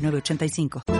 906985.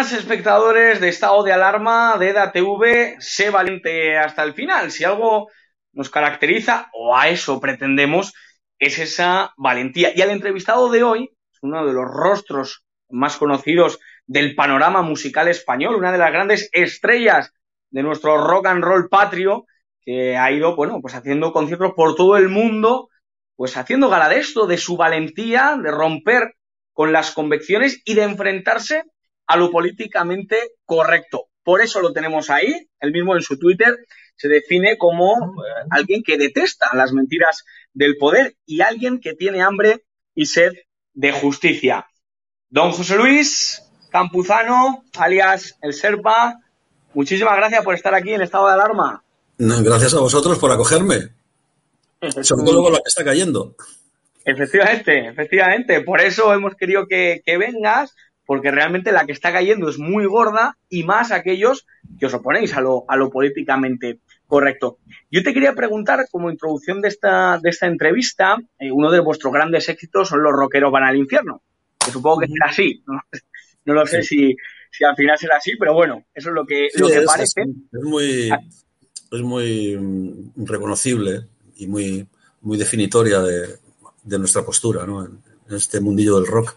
Espectadores de estado de alarma de EDATV. Sé valiente hasta el final. Si algo nos caracteriza, o a eso pretendemos, es esa valentía. Y al entrevistado de hoy, uno de los rostros más conocidos del panorama musical español, una de las grandes estrellas de nuestro rock and roll patrio, que ha ido, bueno, pues haciendo conciertos por todo el mundo, pues haciendo gala de esto, de su valentía, de romper con las convicciones y de enfrentarse a lo políticamente correcto. Por eso lo tenemos ahí, él mismo en su Twitter se define como eh, alguien que detesta las mentiras del poder y alguien que tiene hambre y sed de justicia. Don José Luis Campuzano, alias El Serpa, muchísimas gracias por estar aquí en estado de alarma. Gracias a vosotros por acogerme. Sobre todo con la que está cayendo. Efectivamente, efectivamente. Por eso hemos querido que, que vengas, porque realmente la que está cayendo es muy gorda y más aquellos que os oponéis a lo, a lo políticamente correcto. Yo te quería preguntar, como introducción de esta, de esta entrevista, eh, uno de vuestros grandes éxitos son Los rockeros van al infierno, que supongo que será así, no, no lo sé si, si, al final será así, pero bueno, eso es lo que, lo que parece. Es muy, es muy mm, reconocible y muy, muy definitoria de, de nuestra postura ¿no? en, este mundillo del rock.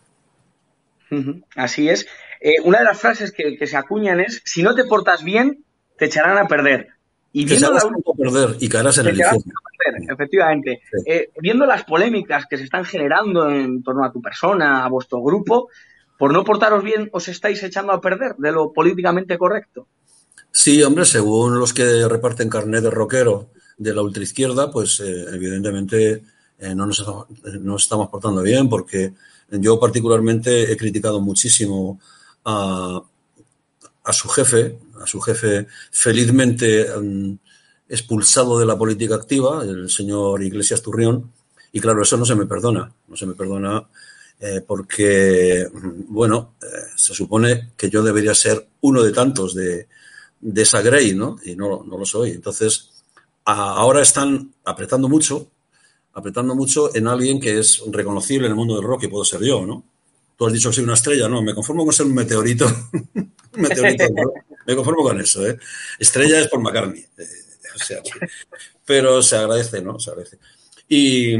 Así es. Eh, una de las frases que, que, se acuñan es, si no te portas bien, te echarán a perder. Y viendo la... a perder y caerás en el infierno. Efectivamente. Sí. Eh, viendo las polémicas que se están generando en torno a tu persona, a vuestro grupo, por no portaros bien, os estáis echando a perder de lo políticamente correcto. Sí, hombre, según los que reparten carnet de rockero de la ultraizquierda, pues eh, evidentemente eh, no, nos, no estamos portando bien porque yo particularmente he criticado muchísimo a, a su jefe, a su jefe felizmente um, expulsado de la política activa, el señor Iglesias Turrión, y claro, eso no se me perdona, no se me perdona eh, porque, bueno, eh, se supone que yo debería ser uno de tantos de, de esa Grey, ¿no? Y no, no lo soy. Entonces, ahora están apretando mucho apretando mucho en alguien que es reconocible en el mundo del rock y puedo ser yo, ¿no? Tú has dicho que soy una estrella, no, me conformo con ser un meteorito. un meteorito me conformo con eso, ¿eh? Estrella es por McCartney. Eh, o sea, pero se agradece, ¿no? Se agradece. Y,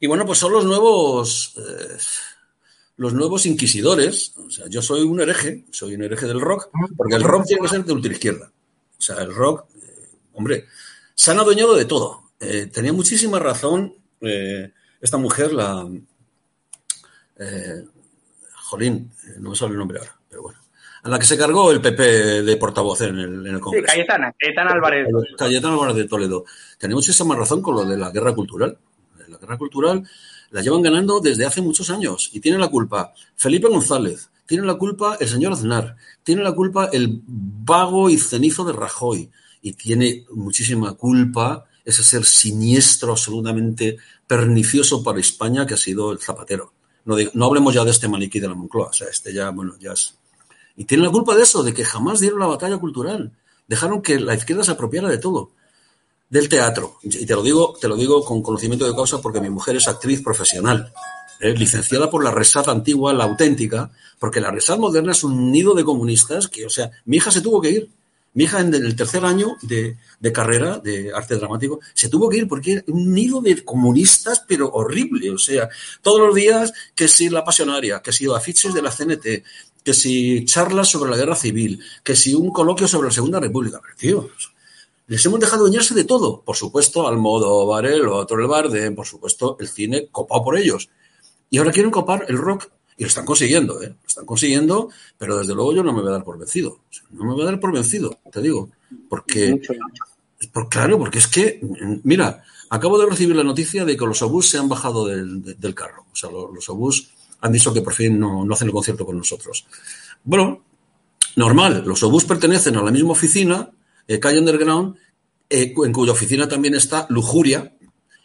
y bueno, pues son los nuevos. Eh, los nuevos inquisidores. O sea, yo soy un hereje, soy un hereje del rock, porque el rock tiene que ser de ultraizquierda. O sea, el rock, eh, hombre, se han adueñado de todo eh, tenía muchísima razón eh, esta mujer, la. Eh, Jolín, no me sale el nombre ahora, pero bueno. A la que se cargó el PP de portavoz en el, en el Congreso. Sí, Cayetana, Cayetana Álvarez. Cayetana Álvarez de Toledo. Tenía muchísima razón con lo de la guerra cultural. La guerra cultural la llevan ganando desde hace muchos años y tiene la culpa Felipe González, tiene la culpa el señor Aznar, tiene la culpa el vago y cenizo de Rajoy y tiene muchísima culpa ese ser siniestro, absolutamente pernicioso para España que ha sido el Zapatero. No, hablemos ya de este maniquí de la Moncloa, o sea, este ya, bueno, ya es... Y tienen la culpa de eso, de que jamás dieron la batalla cultural. Dejaron que la izquierda se apropiara de todo. Del teatro. Y te lo digo, te lo digo con conocimiento de causa porque mi mujer es actriz profesional. ¿eh? licenciada por la Resat antigua, la auténtica, porque la Resat moderna es un nido de comunistas que, o sea, mi hija se tuvo que ir mi hija en el tercer año de, carrera de arte dramático se tuvo que ir porque era un nido de comunistas, pero horrible. O sea, todos los días que si la pasionaria, que si afiches de la CNT, que si charlas sobre la guerra civil, que si un coloquio sobre la Segunda República. Pero, tío, les hemos dejado bañarse de todo. Por supuesto, al modo Varel o otro el Barde, por supuesto, el cine copado por ellos. Y ahora quieren copar el rock y lo están consiguiendo, ¿eh? Lo están consiguiendo, pero desde luego yo no me voy a dar por vencido. No me voy a dar por vencido, te digo. Porque, por, claro, porque es que, mira, acabo de recibir la noticia de que los obús se han bajado del, del carro. O sea, los, los obús han dicho que por fin no, no, hacen el concierto con nosotros. Bueno, normal, los obús pertenecen a la misma oficina, eh, Calle Underground, eh, en cuya oficina también está Lujuria,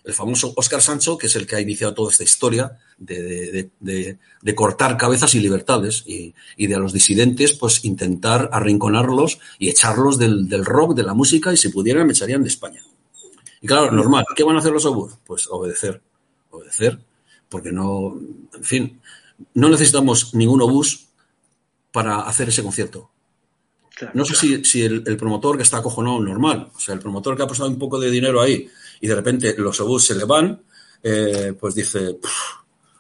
el famoso Oscar Sancho, que es el que ha iniciado toda esta historia de, de, de, de cortar cabezas y libertades y, y, de a los disidentes, pues intentar arrinconarlos y echarlos del, del, rock, de la música, y si pudieran, me echarían de España. Y claro, normal, ¿qué van a hacer los obús? Pues obedecer, obedecer, porque no, en fin, no necesitamos ningún obús para hacer ese concierto. no sé si, si el, promotor que está acojonado normal, o sea, el promotor que ha puesto un poco de dinero ahí y de repente los obús se le van, eh, pues dice,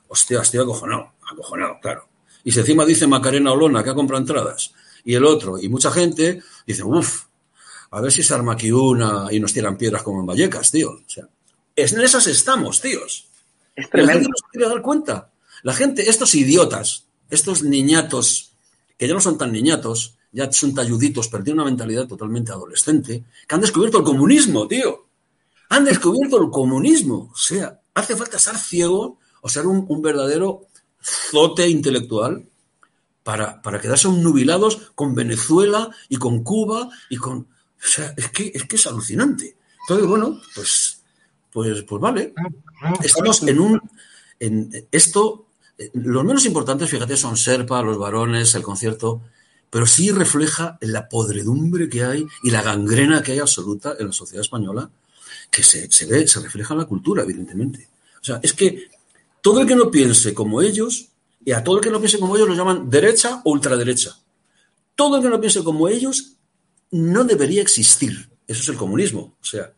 hostia, estoy acojonado, acojonado, claro. Y si encima dice Macarena Olona que ha comprado entradas y el otro y mucha gente, dice, uff, a ver si se arma aquí una y nos tiran piedras como en Vallecas, tío. O sea, en esas estamos, tíos. Es tremendo. La gente no se quiere dar cuenta. La gente, estos idiotas, estos niñatos, que ya no son tan niñatos, ya son talluditos, pero tienen una mentalidad totalmente adolescente, que han descubierto el comunismo, tío. Han descubierto el comunismo. O sea, hace falta ser ciego o ser un, verdadero zote intelectual para, para quedarse nubilados con Venezuela y con Cuba y con... O sea, es que es, que es alucinante. Entonces, bueno, pues, pues, pues vale. Estamos en un... En esto los menos importantes, fíjate, son Serpa, los varones, el concierto, pero sí refleja la podredumbre que hay y la gangrena que hay absoluta en la sociedad española, que se, ve, se refleja en la cultura, evidentemente. O sea, es que todo el que no piense como ellos, y a todo el que no piense como ellos lo llaman derecha o ultraderecha. Todo el que no piense como ellos no debería existir. Eso es el comunismo. O sea,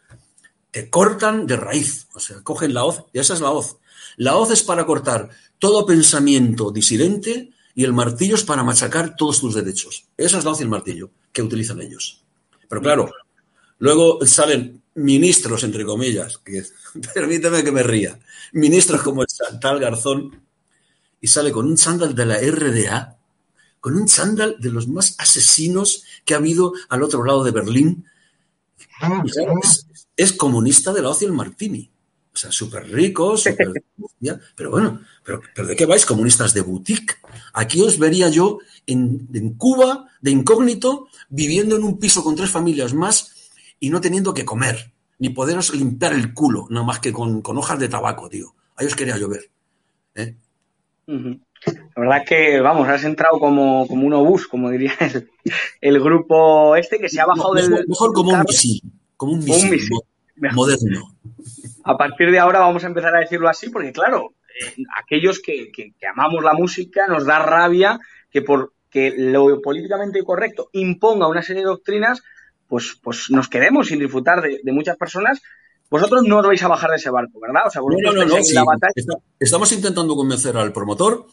te cortan de raíz. O sea, cogen la hoz, y esa es la hoz. La hoz es para cortar todo pensamiento disidente y el martillo es para machacar todos tus derechos. Esa es la hoz y el martillo que utilizan ellos. Pero claro, luego salen ministros, entre comillas, que permíteme que me ría, ministros como el tal Garzón, y sale con un chándal de la RDA, con un chándal de los más asesinos que ha habido al otro lado de Berlín. es, es, comunista de la hoz y el martini. O sea, súper ricos, pero bueno, pero, ¿de qué vais, comunistas de boutique? Aquí os vería yo en, Cuba, de incógnito, viviendo en un piso con tres familias más y no teniendo que comer, ni poderos limpiar el culo, nada más que con, hojas de tabaco, tío. Ahí os quería llover. ¿eh? La verdad que, vamos, has entrado como, como un obús, como diría el, grupo este que se ha bajado del... Mejor como un misil, como un misil, moderno a partir de ahora vamos a empezar a decirlo así, porque claro, eh, aquellos que, amamos la música nos da rabia que porque lo políticamente correcto imponga una serie de doctrinas, pues, pues nos quedemos sin disfrutar de, muchas personas. Vosotros no os vais a bajar de ese barco, ¿verdad? O sea, no, no, no, estamos intentando convencer al promotor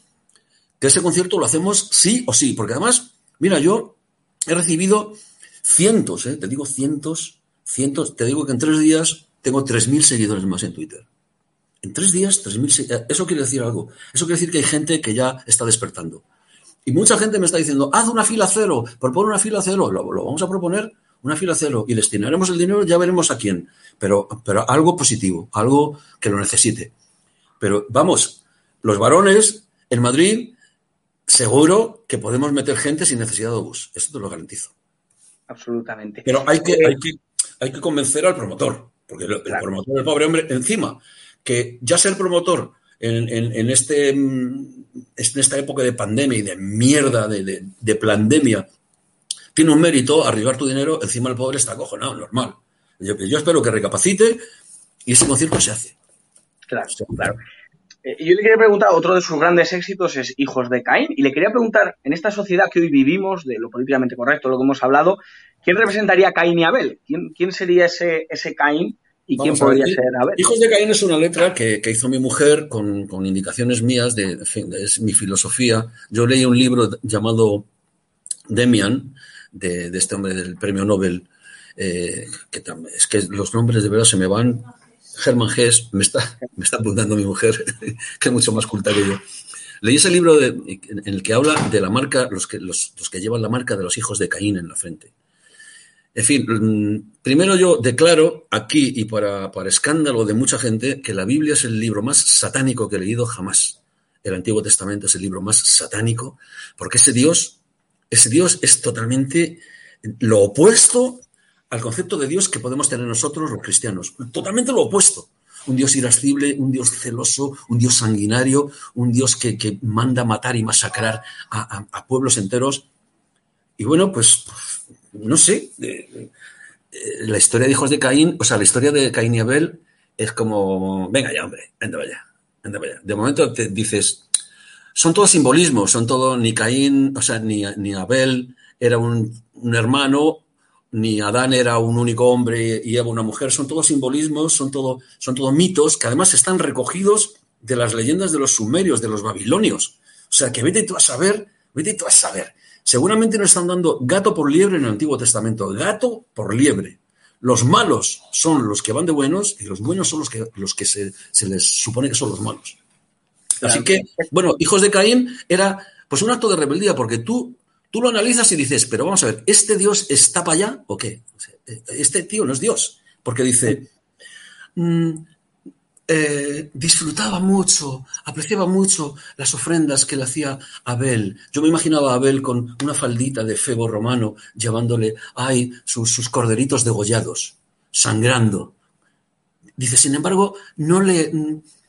que ese concierto lo hacemos sí o sí, porque además, mira, yo he recibido cientos, ¿eh? te digo cientos, cientos, te digo que en tres días tengo 3.000 seguidores más en Twitter. En tres días, 3.000 seguidores. Eso quiere decir algo. Eso quiere decir que hay gente que ya está despertando. Y mucha gente me está diciendo, haz una fila cero, propone una fila cero. Lo, vamos a proponer, una fila cero, y destinaremos el dinero, ya veremos a quién. Pero, pero algo positivo, algo que lo necesite. Pero vamos, los varones en Madrid, seguro que podemos meter gente sin necesidad de bus. Eso te lo garantizo. Absolutamente. Pero hay que, hay que, hay que convencer al promotor. Porque el, promotor, el pobre hombre, encima, que ya ser promotor en, este, en esta época de pandemia y de mierda, de, de, pandemia, tiene un mérito, arribar tu dinero, encima el pobre está acojonado, normal. Yo, espero que recapacite y ese concierto se hace. Claro, claro. Eh, yo le quería preguntar, otro de sus grandes éxitos es Hijos de Caín, y le quería preguntar, en esta sociedad que hoy vivimos, de lo políticamente correcto, lo que hemos hablado, ¿quién representaría a Caín y Abel? ¿Quién, sería ese, ese Caín y quién podría ser Abel? Hijos de Caín es una letra que, hizo mi mujer con, indicaciones mías, de, es mi filosofía. Yo leí un libro llamado Demian, de, este hombre del premio Nobel, eh, que es que los nombres de verdad se me van Germán Hess, me está, me está apuntando mi mujer, que es mucho más culta que yo. Leí ese libro en el que habla de la marca, los que, los, que llevan la marca de los hijos de Caín en la frente. En fin, mm, primero yo declaro aquí y para, para, escándalo de mucha gente que la Biblia es el libro más satánico que he leído jamás. El Antiguo Testamento es el libro más satánico porque ese Dios, ese Dios es totalmente lo opuesto al concepto de Dios que podemos tener nosotros los cristianos. Totalmente lo opuesto. Un Dios irascible, un Dios celoso, un Dios sanguinario, un Dios que, manda matar y masacrar a, pueblos enteros. Y bueno, pues no sé, eh, eh, la historia de hijos de Caín, o sea, la historia de Caín y Abel es como, venga ya, hombre, anda vaya, anda vaya. De momento te dices, son todos simbolismos, son todo, ni Caín, o sea, ni, ni Abel era un, un, hermano, ni Adán era un único hombre y Eva una mujer, son todos simbolismos, son todo, son todo mitos que además están recogidos de las leyendas de los sumerios, de los babilonios. O sea, que vete tú a saber, vete tú a saber. Seguramente nos están dando gato por liebre en el Antiguo Testamento, gato por liebre. Los malos son los que van de buenos y los buenos son los que, los que se, se les supone que son los malos. Así que, bueno, hijos de Caín era pues un acto de rebeldía, porque tú, tú lo analizas y dices, pero vamos a ver, ¿este Dios está para allá o qué? Este tío no es Dios, porque dice, mmm, eh, disfrutaba mucho, apreciaba mucho las ofrendas que le hacía Abel. Yo me imaginaba a Abel con una faldita de febo romano, llevándole, ay, sus, sus corderitos degollados, sangrando. Dice, sin embargo, no le,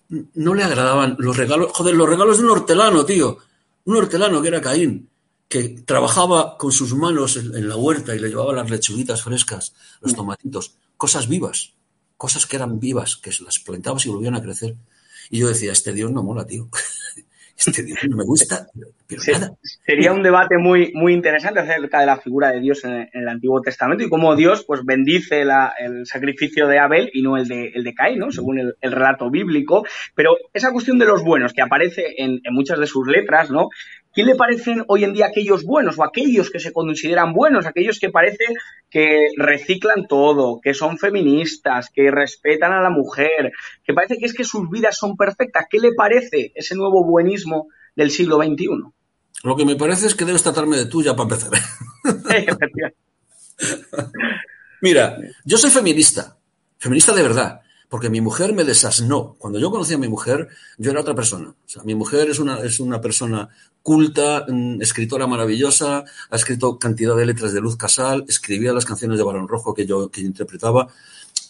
no le agradaban los regalos, joder, los regalos de un hortelano, tío. Un hortelano que era Caín, que trabajaba con sus manos en la huerta y le llevaba las lechuguitas frescas, los tomatitos, cosas vivas cosas que eran vivas, que se las plantabas y volvían a crecer. Y yo decía, este Dios no mola, tío. Este Dios no me gusta, pero sí, nada. Sería un debate muy, muy interesante acerca de la figura de Dios en, en el Antiguo Testamento y cómo Dios pues bendice la, el sacrificio de Abel y no el de, el de Caín, ¿no? según el, el, relato bíblico. Pero esa cuestión de los buenos que aparece en, en muchas de sus letras, ¿no? ¿Qué le parecen hoy en día aquellos buenos o aquellos que se consideran buenos, aquellos que parece que reciclan todo, que son feministas, que respetan a la mujer, que parece que es que sus vidas son perfectas? ¿Qué le parece ese nuevo buenismo del siglo XXI? Lo que me parece es que debes tratarme de tuya para empezar. Mira, yo soy feminista, feminista de verdad porque mi mujer me desasnó. Cuando yo conocí a mi mujer, yo era otra persona. O sea, mi mujer es una, es una persona culta, mm, escritora maravillosa, ha escrito cantidad de letras de Luz Casal, escribía las canciones de Barón Rojo que yo, que interpretaba.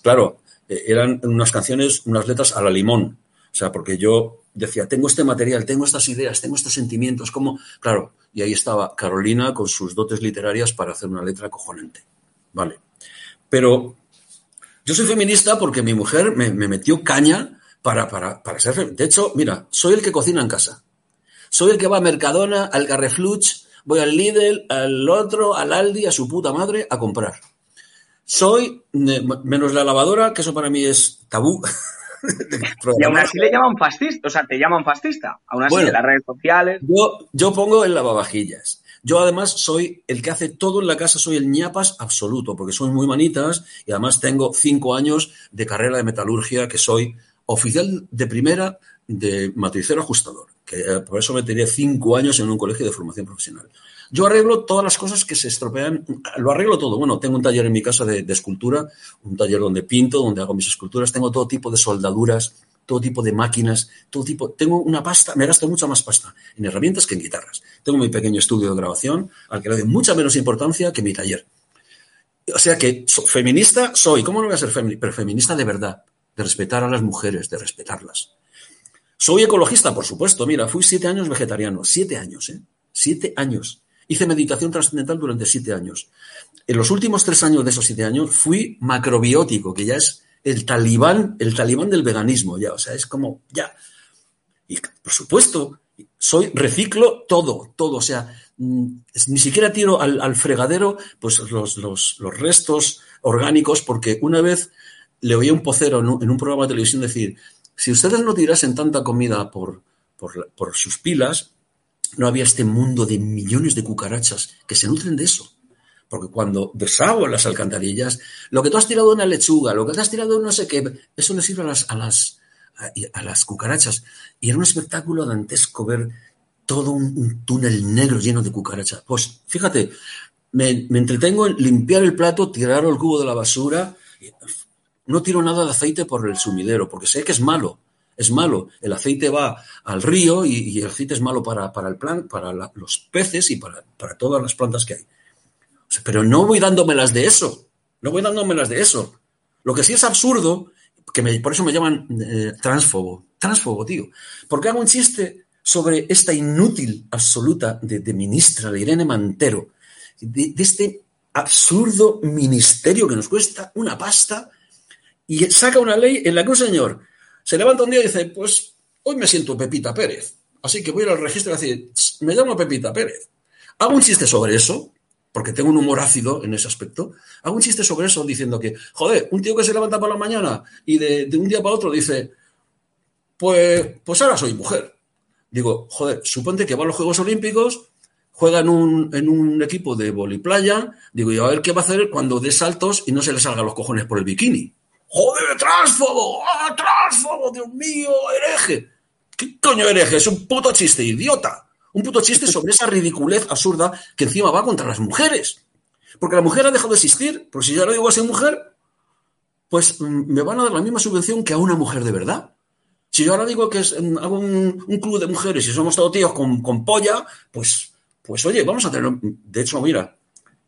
Claro, eh, eran unas canciones, unas letras a la limón. O sea, porque yo decía, tengo este material, tengo estas ideas, tengo estos sentimientos, como, claro, y ahí estaba Carolina con sus dotes literarias para hacer una letra cojonante. Vale. Pero yo soy feminista porque mi mujer me, me metió caña para, para, para ser feminista. De hecho, mira, soy el que cocina en casa. Soy el que va a Mercadona, al Carrefluch, voy al Lidl, al otro, al Aldi, a su puta madre, a comprar. Soy, menos la lavadora, que eso para mí es tabú. y aún así le llaman fascista, o sea, te llaman fascista, aún así bueno, en las redes sociales. Yo, yo pongo el lavavajillas. Yo además soy el que hace todo en la casa, soy el ñapas absoluto, porque soy muy manitas y además tengo cinco años de carrera de metalurgia, que soy oficial de primera de matricero ajustador, que eh, por eso me tiré cinco años en un colegio de formación profesional. Yo arreglo todas las cosas que se estropean, lo arreglo todo. Bueno, tengo un taller en mi casa de, escultura, un taller donde pinto, donde hago mis esculturas, tengo todo tipo de soldaduras, todo tipo de máquinas, todo tipo. Tengo una pasta, me gasto mucha más pasta en herramientas que en guitarras. Tengo mi pequeño estudio de grabación al que le doy mucha menos importancia que mi taller. O sea que feminista soy, ¿cómo no voy a ser feminista? Pero feminista de verdad, de respetar a las mujeres, de respetarlas. Soy ecologista, por supuesto. Mira, fui siete años vegetariano, siete años, ¿eh? Siete años. Hice meditación trascendental durante siete años. En los últimos tres años de esos siete años fui macrobiótico, que ya es el talibán, el talibán del veganismo, ya, o sea, es como, ya. Y por supuesto, soy, reciclo todo, todo, o sea, ni siquiera tiro al, fregadero pues los, los, los, restos orgánicos, porque una vez le oí a un pocero en un, programa de televisión decir, si ustedes no tirasen tanta comida por, por sus pilas, no había este mundo de millones de cucarachas que se nutren de eso. Porque cuando deshago las alcantarillas, lo que tú has tirado en una lechuga, lo que te has tirado en no sé qué, eso le sirve a las, a las, a, las cucarachas. Y era un espectáculo dantesco ver todo un, un, túnel negro lleno de cucarachas. Pues fíjate, me, me, entretengo en limpiar el plato, tirar el cubo de la basura. No tiro nada de aceite por el sumidero, porque sé que es malo. Es malo. El aceite va al río y, el aceite es malo para, para el plan, para los peces y para, para todas las plantas que hay. Pero no voy dándomelas de eso. No voy dándomelas de eso. Lo que sí es absurdo, que me, por eso me llaman eh, transfobo. Transfobo, tío. Porque hago un chiste sobre esta inútil absoluta de, de ministra, de Irene Mantero, de, de, este absurdo ministerio que nos cuesta una pasta y saca una ley en la que un señor se levanta un día y dice, pues hoy me siento Pepita Pérez. Así que voy a ir al registro y decir, me llamo Pepita Pérez. Hago un chiste sobre eso, porque tengo un humor ácido en ese aspecto. Hago un chiste sobre eso diciendo que, joder, un tío que se levanta por la mañana y de, un día para otro dice, pues, pues ahora soy mujer. Digo, joder, suponte que va a los Juegos Olímpicos, juega en un, en un equipo de voliplaya, digo, y a ver qué va a hacer cuando dé saltos y no se le salgan los cojones por el bikini. ¡Joder, transfobo! ¡Ah, transfobo! ¡Dios mío, hereje! ¿Qué coño hereje? Es un puto chiste, idiota. Un puto chiste sobre esa ridiculez absurda que encima va contra las mujeres. Porque la mujer ha dejado de existir, porque si yo ahora digo a ser mujer, pues mm, me van a dar la misma subvención que a una mujer de verdad. Si yo ahora digo que es, mm, hago un, club de mujeres y somos todos tíos con, con polla, pues, pues oye, vamos a tener. De hecho, mira,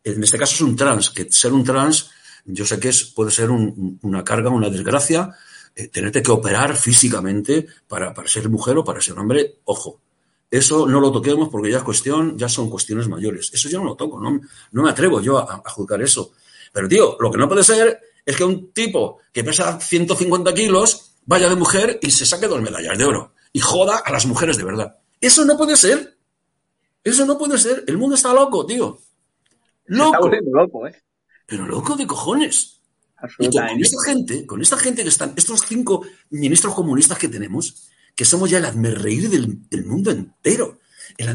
en este caso es un trans, que ser un trans yo sé que es, puede ser una carga, una desgracia, eh, tenerte que operar físicamente para, ser mujer o para ser hombre. Ojo, eso no lo toquemos porque ya es cuestión, ya son cuestiones mayores. Eso ya no lo toco, no, no me atrevo yo a, juzgar eso. Pero, tío, lo que no puede ser es que un tipo que pesa 150 kilos vaya de mujer y se saque dos medallas de oro y joda a las mujeres de verdad. Eso no puede ser. Eso no puede ser. El mundo está loco, tío. Loco. loco, ¿eh? Pero loco de cojones. Y con esta gente, con esta gente que están, estos cinco ministros comunistas que tenemos, que somos ya el reír del, del mundo entero.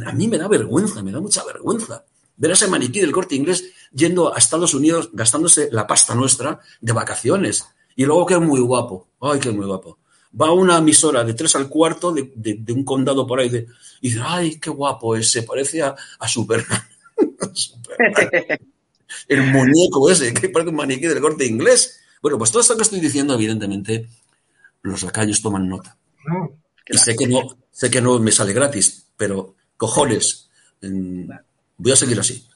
a mí me da vergüenza, me da mucha vergüenza ver a ese maniquí del corte inglés yendo a Estados Unidos gastándose la pasta nuestra de vacaciones. Y luego que es muy guapo. Ay, que es muy guapo. Va a una emisora de tres al cuarto de, de, un condado por ahí de, y dice, ay, qué guapo ese, parece a, a Superman. Superman el muñeco ese, que parece un maniquí del corte inglés. Bueno, pues todo esto que estoy diciendo, evidentemente, los lacayos toman nota. y sé que, no, sé que no me sale gratis, pero cojones, voy a seguir así.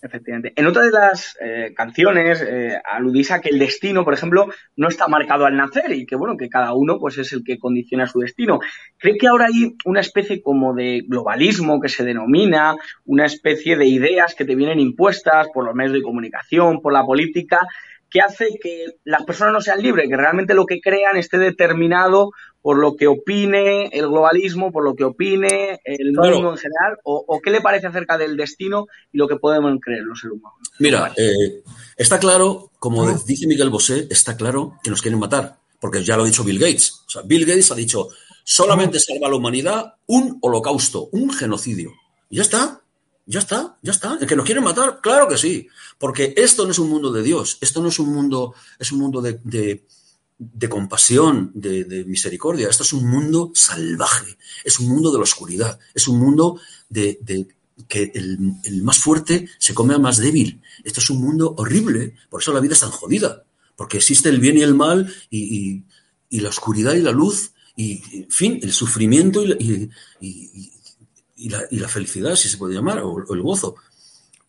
Efectivamente. En otra de las eh, canciones eh, aludís a que el destino, por ejemplo, no está marcado al nacer y que, bueno, que cada uno pues es el que condiciona su destino. ¿Cree que ahora hay una especie como de globalismo que se denomina, una especie de ideas que te vienen impuestas por los medios de comunicación, por la política, que hace que las personas no sean libres, que realmente lo que crean esté determinado por lo que opine el globalismo, por lo que opine el mundo en general, o, qué le parece acerca del destino y lo que podemos creer los seres humanos. Mira, eh, está claro, como dice Miguel Bosé, está claro que nos quieren matar, porque ya lo ha dicho Bill Gates. O sea, Bill Gates ha dicho, solamente salva a la humanidad un holocausto, un genocidio. Y ya está. Ya está, ya está. ¿El que nos quieren matar? Claro que sí. Porque esto no es un mundo de Dios, esto no es un mundo, es un mundo de, de, compasión, de, misericordia. Esto es un mundo salvaje, es un mundo de la oscuridad, es un mundo de, que el, más fuerte se come al más débil. Esto es un mundo horrible, por eso la vida es tan jodida, porque existe el bien y el mal y, la oscuridad y la luz y, en fin, el sufrimiento y, y la, felicidad, si se puede llamar, o, el gozo.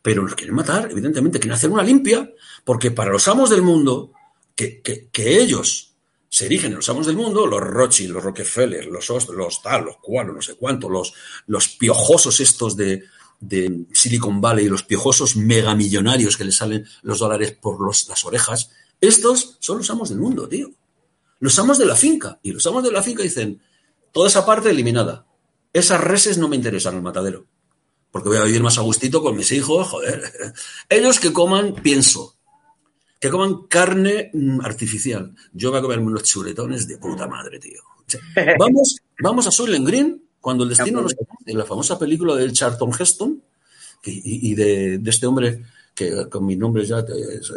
Pero nos quieren matar, evidentemente, quieren hacer una limpia, porque para los amos del mundo, que, ellos se erigen en los amos del mundo, los Rothschild, los Rockefeller, los los tal, los cual, no sé cuánto, los, los piojosos estos de, de Silicon Valley, los piojosos megamillonarios que les salen los dólares por las orejas, estos son los amos del mundo, tío. Los amos de la finca. Y los amos de la finca dicen, toda esa parte eliminada. Esas reses no me interesan el matadero. Porque voy a vivir más a gustito con mis hijos, joder. Ellos que coman, pienso, que coman carne mm, artificial. Yo voy a comerme unos chuletones de puta madre, tío. Vamos, vamos a Soylent Green, cuando el destino nos en la famosa película de Charlton Heston y, de, este hombre que con mi nombre ya es,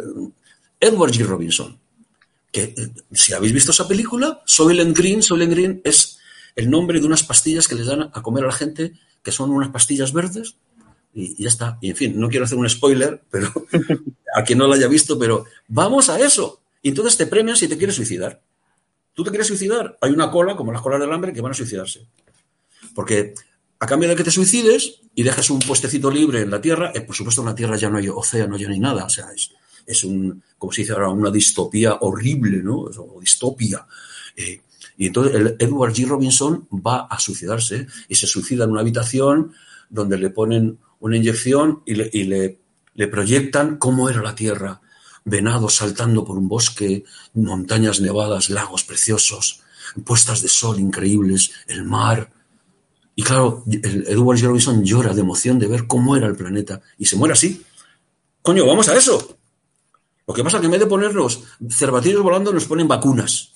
Edward G. Robinson. Que eh, si habéis visto esa película, Soylent Green, Soylent Green es el nombre de unas pastillas que les dan a comer a la gente, que son unas pastillas verdes, y, ya está. Y en fin, no quiero hacer un spoiler, pero a quien no lo haya visto, pero vamos a eso. Y entonces te premian si te quieres suicidar. ¿Tú te quieres suicidar? Hay una cola, como las colas del hambre, que van a suicidarse. Porque a cambio de que te suicides y dejes un puestecito libre en la Tierra, eh, por supuesto en la Tierra ya no hay océano, ya no hay nada. O sea, es, es un, como se dice ahora, una distopía horrible, ¿no? O distopia. Eh, y entonces el Edward G. Robinson va a suicidarse y se suicida en una habitación donde le ponen una inyección y le, proyectan cómo era la Tierra. Venados saltando por un bosque, montañas nevadas, lagos preciosos, puestas de sol increíbles, el mar. Y claro, el Edward G. Robinson llora de emoción de ver cómo era el planeta y se muere así. Coño, vamos a eso. Lo que pasa es que en vez de ponernos cervatillos volando, nos ponen vacunas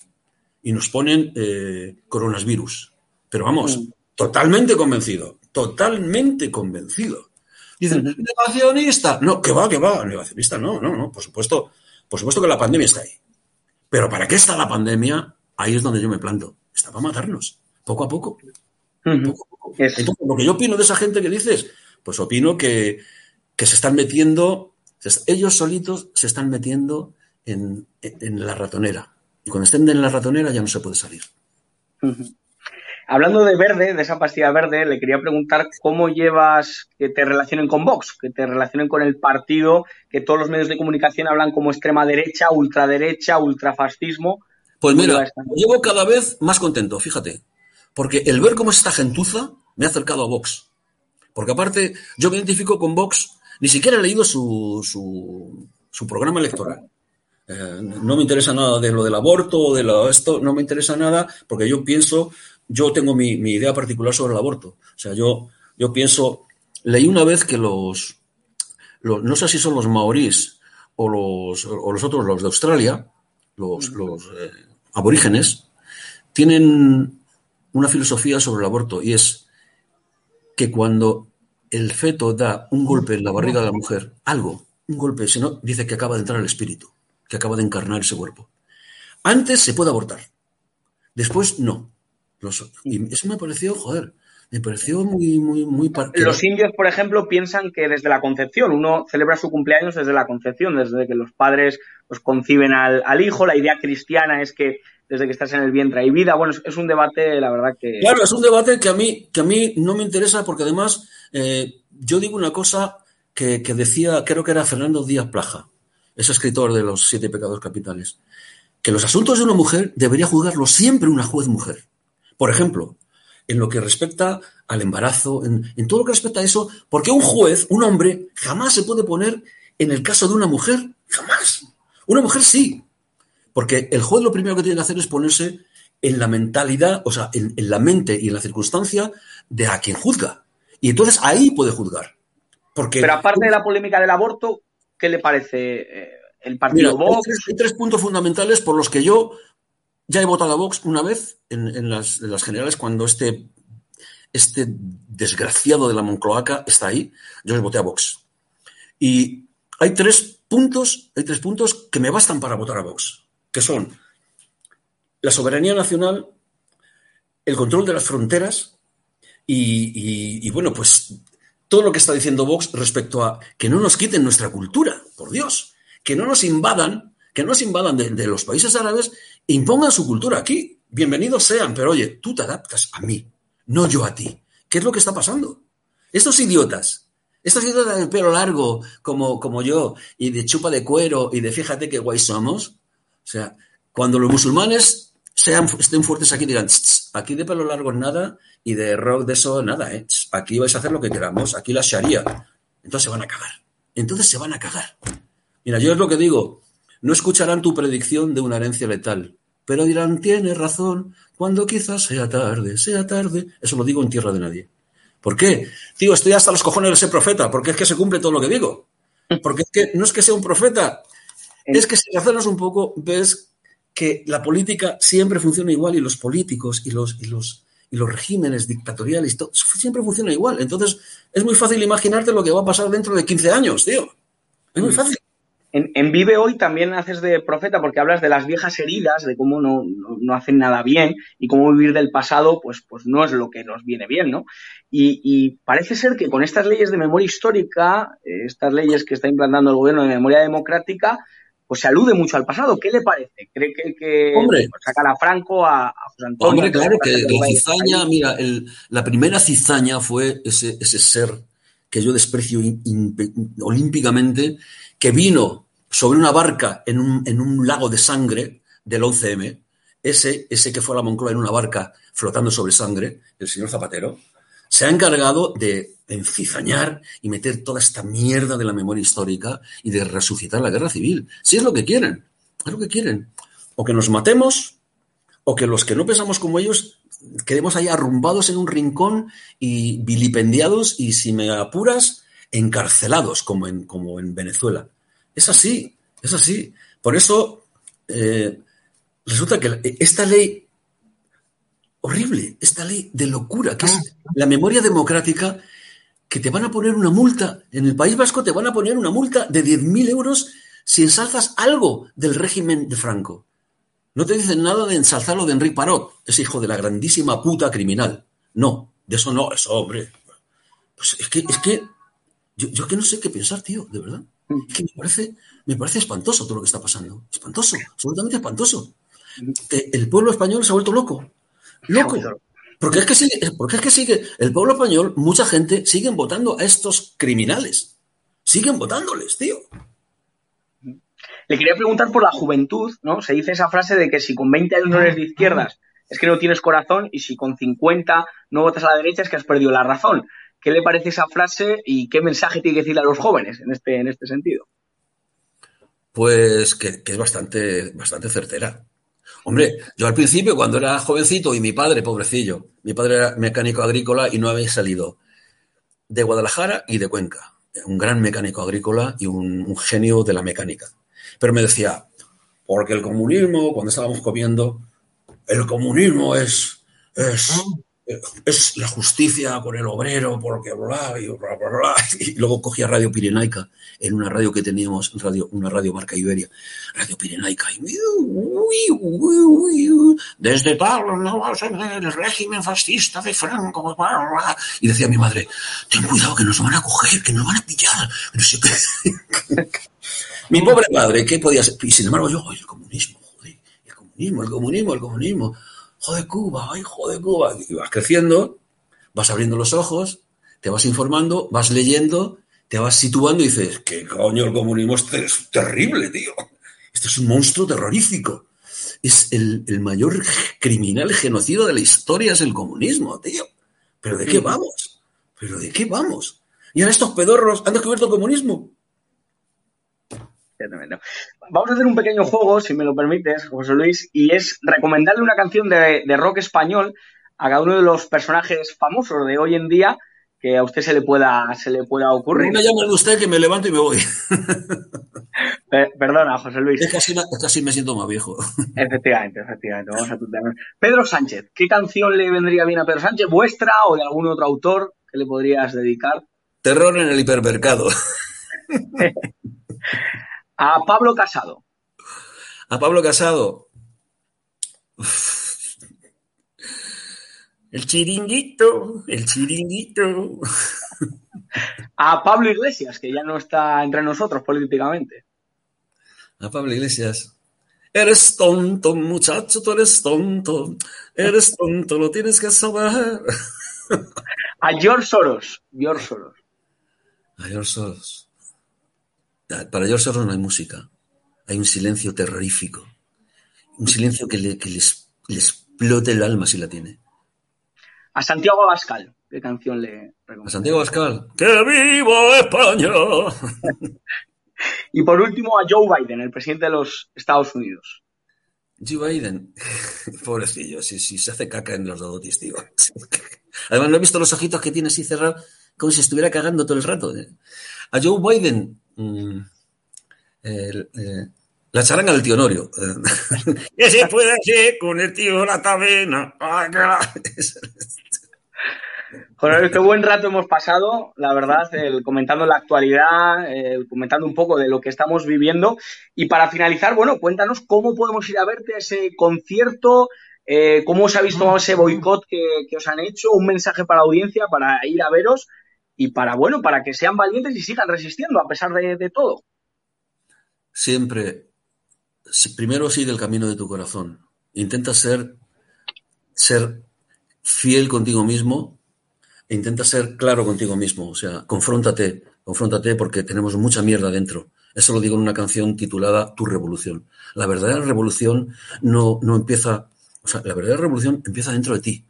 y nos ponen eh, coronavirus. Pero vamos, mm. totalmente convencido, totalmente convencido. Dicen, negacionista. No, que va, que va, negacionista, no, no, no, por supuesto, por supuesto que la pandemia está ahí. Pero ¿para qué está la pandemia? Ahí es donde yo me planto. Está para matarnos, poco a poco. Entonces, lo que yo opino de esa gente que dices, pues opino que, que se están metiendo, ellos solitos se están metiendo en, la ratonera. Y cuando estén en la ratonera ya no se puede salir. Hablando de verde, de esa pastilla verde, le quería preguntar cómo llevas que te relacionen con Vox, que te relacionen con el partido, que todos los medios de comunicación hablan como extrema derecha, ultraderecha, ultrafascismo. Pues mira, llevo cada vez más contento, fíjate. Porque el ver cómo es esta gentuza me ha acercado a Vox. Porque aparte, yo me identifico con Vox, ni siquiera he leído su, su, programa electoral. Eh, no me interesa nada de lo del aborto o de lo, esto, no me interesa nada porque yo pienso, yo tengo mi, idea particular sobre el aborto. O sea, yo, yo pienso, leí una vez que los, no sé si son los maorís o los, o los otros, los de Australia, los, los eh, aborígenes, tienen una filosofía sobre el aborto y es que cuando el feto da un golpe en la barriga de la mujer, algo, un golpe, si no, dice que acaba de entrar el espíritu, que acaba de encarnar ese cuerpo. Antes se puede abortar, después no. y eso me pareció, joder, me pareció muy, muy, muy... Los indios, por ejemplo, piensan que desde la concepción, uno celebra su cumpleaños desde la concepción, desde que los padres pues, conciben al, al hijo. La idea cristiana es que desde que estás en el vientre hay vida. Bueno, es, un debate, la verdad que... Claro, es un debate que a mí, que a mí no me interesa porque además eh, yo digo una cosa que, decía, creo que era Fernando Díaz Plaja, ese escritor de los siete pecados capitales, que los asuntos de una mujer debería juzgarlo siempre una juez mujer. Por ejemplo, en lo que respecta al embarazo, en, en todo lo que respecta a eso, porque un juez, un hombre, jamás se puede poner en el caso de una mujer, jamás. Una mujer sí, porque el juez lo primero que tiene que hacer es ponerse en la mentalidad, o sea, en, la mente y en la circunstancia de a quien juzga. Y entonces ahí puede juzgar. Porque, Pero aparte de la polémica del aborto, ¿qué le parece eh, el partido Vox? Hay tres, puntos fundamentales por los que yo ya he votado a Vox una vez en, las, generales cuando este, este desgraciado de la Moncloaca está ahí. Yo les voté a Vox. Y hay tres puntos, hay tres puntos que me bastan para votar a Vox que son la soberanía nacional, el control de las fronteras y, bueno, pues todo lo que está diciendo Vox respecto a que no nos quiten nuestra cultura, por Dios, que no nos invadan, que no nos invadan de, los países árabes e impongan su cultura aquí. Bienvenidos sean, pero oye, tú te adaptas a mí, no yo a ti. ¿Qué es lo que está pasando? Estos idiotas, estos idiotas de pelo largo como, como yo y de chupa de cuero y de fíjate qué guay somos, o sea, cuando los musulmanes sean, estén fuertes aquí, digan, aquí de pelo largo nada y de rock de eso nada, ¿eh? aquí vais a hacer lo que queramos, aquí la sharia. Entonces se van a cagar. Entonces se van a cagar. Mira, yo es lo que digo, no escucharán tu predicción de una herencia letal, pero dirán, tienes razón, cuando quizás sea tarde, sea tarde. Eso lo digo en tierra de nadie. ¿Por qué? Digo, estoy hasta los cojones de ser profeta, porque es que se cumple todo lo que digo. Porque es que no es que sea un profeta, es que si razonas un poco, ves que la política siempre funciona igual y los políticos y los, y los, y los regímenes dictatoriales siempre funcionan igual. Entonces, es muy fácil imaginarte lo que va a pasar dentro de 15 años, tío. Es muy fácil. En, Vive Hoy también haces de profeta porque hablas de las viejas heridas, de cómo no, no, hacen nada bien y cómo vivir del pasado pues, pues no es lo que nos viene bien, ¿no? Y, y parece ser que con estas leyes de memoria histórica, eh, estas leyes que está implantando el gobierno de memoria democrática, pues se alude mucho al pasado. ¿Qué le parece? ¿Cree que, que sacar a Franco, a, José Antonio? Hombre, claro, que la cizaña, mira, la primera cizaña fue ese, ese ser que yo desprecio olímpicamente, que vino sobre una barca en un, en un lago de sangre del 11M, ese, ese que fue a la Moncloa en una barca flotando sobre sangre, el señor Zapatero, se ha encargado de encizañar y meter toda esta mierda de la memoria histórica y de resucitar la guerra civil. Si es lo que quieren, es lo que quieren. O que nos matemos, o que los que no pensamos como ellos quedemos ahí arrumbados en un rincón y vilipendiados y, si me apuras, encarcelados, como en, como en Venezuela. Es así, es así. Por eso eh, resulta que esta ley horrible, esta ley de locura, que es la memoria democrática, que te van a poner una multa, en el País Vasco te van a poner una multa de 10.000 euros si ensalzas algo del régimen de Franco. No te dicen nada de ensalzarlo de Enrique Parot, ese hijo de la grandísima puta criminal. No, de eso no, eso, hombre. Pues es que, es que, yo, yo que no sé qué pensar, tío, de verdad. Es que me parece, me parece espantoso todo lo que está pasando. Espantoso, absolutamente espantoso. El pueblo español se ha vuelto loco. Loco. Porque es que sigue, porque es que sigue, el pueblo español, mucha gente siguen votando a estos criminales. Siguen votándoles, tío. Le quería preguntar por la juventud, ¿no? Se dice esa frase de que si con 20 años no eres de izquierdas es que no tienes corazón y si con 50 no votas a la derecha es que has perdido la razón. ¿Qué le parece esa frase y qué mensaje tiene que decirle a los jóvenes en este, en este sentido? Pues que, que es bastante, bastante certera. Hombre, yo al principio, cuando era jovencito, y mi padre, pobrecillo, mi padre era mecánico agrícola y no había salido de Guadalajara y de Cuenca. Un gran mecánico agrícola y un, genio de la mecánica. Pero me decía, porque el comunismo, cuando estábamos comiendo, el comunismo es, es, es la justicia con el obrero, porque bla, y bla, bla, bla. Y luego cogía Radio Pirenaica, en una radio que teníamos, radio, una radio marca Iberia, Radio Pirenaica, y desde tal, el régimen fascista de Franco, y decía mi madre, ten cuidado que nos van a coger, que nos van a pillar, no sé qué. mi pobre padre, ¿qué podía ser? Y sin embargo yo, el comunismo, joder, el comunismo, el comunismo, el comunismo joder Cuba, ay, joder Cuba. Y vas creciendo, vas abriendo los ojos, te vas informando, vas leyendo, te vas situando y dices, ¿qué coño el comunismo es terrible, tío? Esto es un monstruo terrorífico. Es el, mayor criminal genocidio de la historia, es el comunismo, tío. ¿Pero de qué vamos? ¿Pero de qué vamos? Y ahora estos pedorros han descubierto el comunismo. Vamos a hacer un pequeño juego, si me lo permites, José Luis, y es recomendarle una canción de, rock español a cada uno de los personajes famosos de hoy en día que a usted se le pueda, se le pueda ocurrir. No me llame usted que me levanto y me voy. Perdona, José Luis. Es casi, casi, me siento más viejo. Efectivamente, efectivamente. Vamos a Pedro Sánchez, ¿qué canción le vendría bien a Pedro Sánchez? ¿Vuestra o de algún otro autor que le podrías dedicar? Terror en el hipermercado. A Pablo Casado. A Pablo Casado. El chiringuito, el chiringuito. A Pablo Iglesias, que ya no está entre nosotros políticamente. A Pablo Iglesias. Eres tonto, muchacho, tú eres tonto. Eres tonto, lo tienes que saber. A George Soros. George Soros. A George Soros. Para George Soros no hay música, hay un silencio terrorífico, un silencio que, le, les, explote el alma si la tiene. A Santiago Abascal, ¿qué canción le A Santiago Abascal, ¡que viva España! y por último a Joe Biden, el presidente de los Estados Unidos. Joe Biden, pobrecillo, si, si se hace caca en los dodotis, tío. Además, no he visto los ojitos que tiene así cerrados, como si estuviera cagando todo el rato. ¿eh? A Joe Biden, Mm, eh, la charanga del tío Norio. ¿Qué se puede hacer con el tío la tabena? Joder, qué buen rato hemos pasado, la verdad, comentando la actualidad, comentando un poco de lo que estamos viviendo. Y para finalizar, bueno, cuéntanos cómo podemos ir a verte a ese concierto, eh, cómo os ha visto ese boicot que, que, os han hecho, un mensaje para la audiencia para ir a veros y para, bueno, para que sean valientes y sigan resistiendo a pesar de, todo. Siempre, primero sigue el camino de tu corazón. Intenta ser, ser fiel contigo mismo e intenta ser claro contigo mismo. O sea, confróntate, confróntate porque tenemos mucha mierda dentro. Eso lo digo en una canción titulada Tu revolución. La verdadera revolución no, no empieza, o sea, la verdadera revolución empieza dentro de ti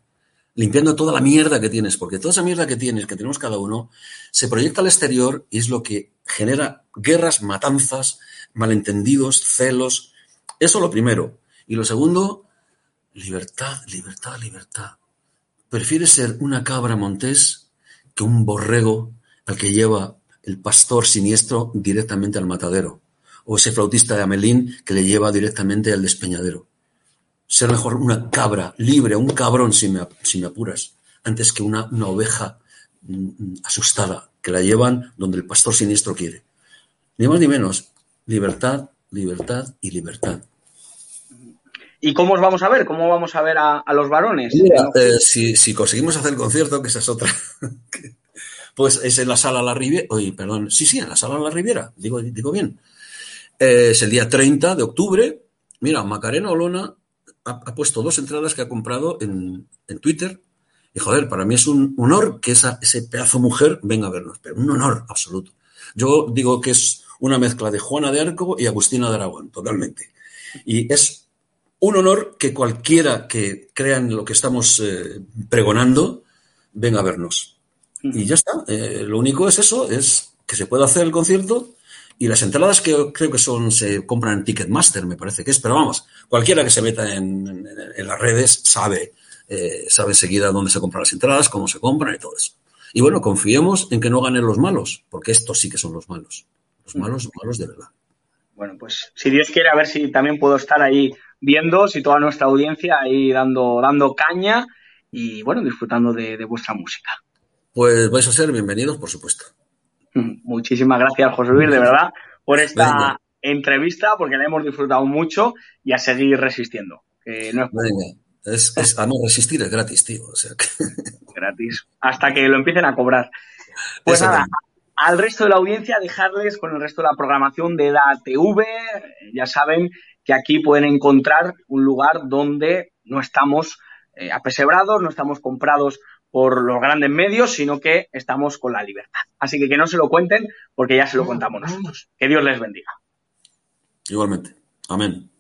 limpiando toda la mierda que tienes, porque toda esa mierda que tienes, que tenemos cada uno, se proyecta al exterior y es lo que genera guerras, matanzas, malentendidos, celos. Eso lo primero. Y lo segundo, Libertad, libertad, libertad. Prefieres ser una cabra montés que un borrego al que lleva el pastor siniestro directamente al matadero, o ese flautista de Amelín que le lleva directamente al despeñadero. Ser mejor una cabra libre, un cabrón si me, si me apuras, antes que una, una oveja mm, asustada que la llevan donde el pastor siniestro quiere. Ni más ni menos, libertad, libertad y libertad. ¿Y cómo os vamos a ver? ¿Cómo vamos a ver a, los varones? Eh, si, conseguimos hacer el concierto, que esa es otra, pues es en la sala La Riviera, oye, perdón, sí, sí, en la sala La Riviera, digo, digo bien. Eh, es el día 30 de octubre. Mira, Macarena Olona ha, puesto dos entradas que ha comprado en, Twitter. Y joder, para mí es un honor que esa, ese pedazo mujer venga a vernos, pero un honor absoluto. Yo digo que es una mezcla de Juana de Arco y Agustina de Aragón, totalmente. Y es un honor que cualquiera que crea en lo que estamos eh, pregonando venga a vernos. Y ya está. Eh, lo único es eso, es que se pueda hacer el concierto y las entradas que creo que son, se compran en Ticketmaster, me parece que es, pero vamos, cualquiera que se meta en, las redes sabe, eh, sabe enseguida dónde se compran las entradas, cómo se compran y todo eso. Y bueno, confiemos en que no ganen los malos, porque estos sí que son los malos. Los malos, malos de verdad. Bueno, pues si Dios quiere, a ver si también puedo estar ahí viendo, si toda nuestra audiencia ahí dando, dando caña y bueno, disfrutando de, vuestra música. Pues vais a ser bienvenidos, por supuesto. Muchísimas gracias, José Luis, de verdad, por esta entrevista, porque la hemos disfrutado mucho y a seguir resistiendo. no es, a no resistir es gratis, tío. Gratis. Hasta que lo empiecen a cobrar. Pues nada, al resto de la audiencia dejarles con el resto de la programación de la TV. Ya saben que aquí pueden encontrar un lugar donde no estamos eh, apesebrados, no estamos comprados por los grandes medios, sino que estamos con la libertad. Así que que no se lo cuenten porque ya se lo contamos nosotros. Que Dios les bendiga. Igualmente. Amén.